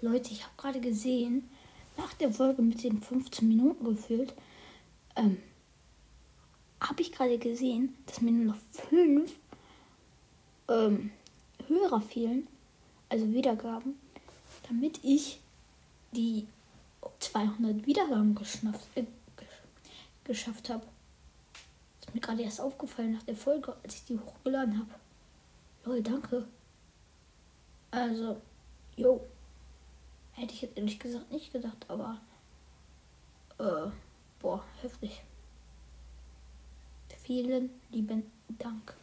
Leute, ich habe gerade gesehen, nach der Folge mit den 15 Minuten gefühlt, ähm, habe ich gerade gesehen, dass mir nur noch fünf ähm, Hörer fehlen, also Wiedergaben, damit ich die 200 Wiedergaben geschafft, äh, geschafft habe. Ist mir gerade erst aufgefallen nach der Folge, als ich die hochgeladen habe. Lol, danke. Also, jo. Ich jetzt ehrlich gesagt nicht gedacht, aber äh, boah, heftig. Vielen lieben Dank.